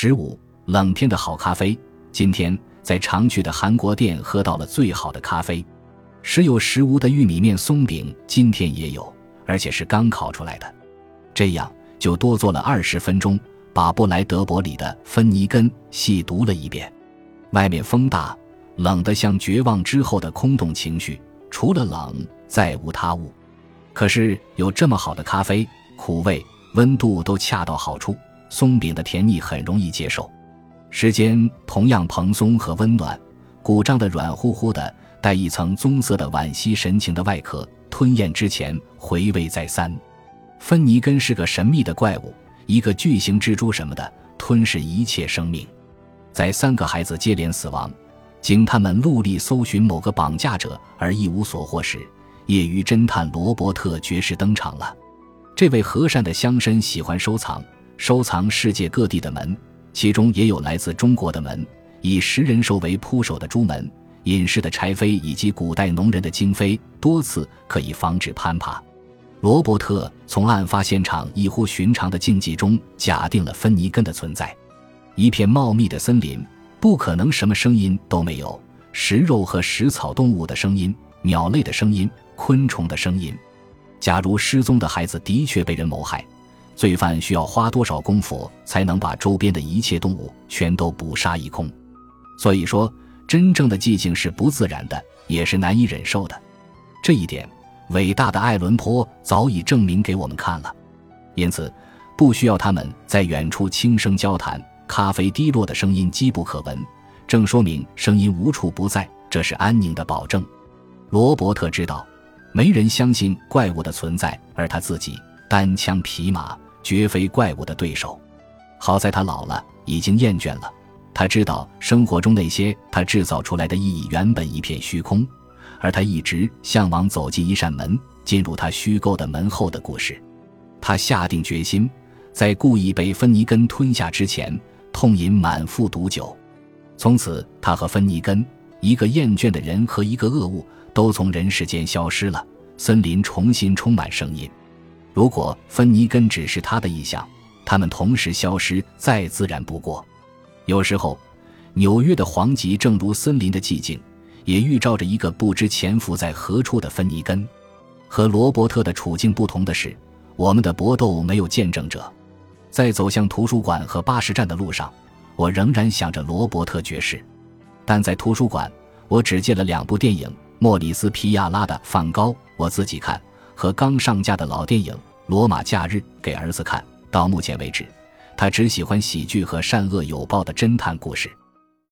十五，冷天的好咖啡。今天在常去的韩国店喝到了最好的咖啡，时有时无的玉米面松饼，今天也有，而且是刚烤出来的。这样就多做了二十分钟，把布莱德伯里的《芬尼根》细读了一遍。外面风大，冷得像绝望之后的空洞情绪，除了冷再无他物。可是有这么好的咖啡，苦味、温度都恰到好处，松饼的甜腻很容易接受。时间同样蓬松和温暖，鼓胀的软乎乎的，带一层棕色的惋惜神情的外壳，吞咽之前回味再三。芬尼根是个神秘的怪物，一个巨型蜘蛛什么的，吞噬一切生命。在三个孩子接连死亡，警探们陆力搜寻某个绑架者而一无所获时，业余侦探罗伯特爵士登场了。这位和善的乡绅喜欢收藏，收藏世界各地的门，其中也有来自中国的门，以食人兽为扑手的朱门，隐士的柴扉以及古代农人的经扉，多次可以防止攀爬。罗伯特从案发现场异乎寻常的静寂中假定了芬尼根的存在。一片茂密的森林，不可能什么声音都没有：食肉和食草动物的声音、鸟类的声音、昆虫的声音。假如失踪的孩子的确被人谋害，罪犯需要花多少功夫才能把周边的一切动物全都捕杀一空？所以说，真正的寂静是不自然的，也是难以忍受的。这一点。伟大的爱伦坡早已证明给我们看了，因此不需要他们在远处轻声交谈，咖啡滴落的声音机不可闻，正说明声音无处不在，这是安宁的保证。罗伯特知道，没人相信怪物的存在，而他自己单枪匹马，绝非怪物的对手。好在他老了，已经厌倦了，他知道生活中那些他制造出来的意义原本一片虚空。而他一直向往走进一扇门，进入他虚构的门后的故事。他下定决心，在故意被芬尼根吞下之前，痛饮满腹毒酒。从此，他和芬尼根，一个厌倦的人和一个恶物，都从人世间消失了。森林重新充满声音。如果芬尼根只是他的臆想，他们同时消失，再自然不过。有时候，纽约的黄极正如森林的寂静。也预兆着一个不知潜伏在何处的芬尼根。和罗伯特的处境不同的是，我们的搏斗没有见证者。在走向图书馆和巴士站的路上，我仍然想着罗伯特爵士。但在图书馆，我只借了两部电影：莫里斯·皮亚拉的《梵高》我自己看，和刚上架的老电影《罗马假日》给儿子看。到目前为止，他只喜欢喜剧和善恶有报的侦探故事。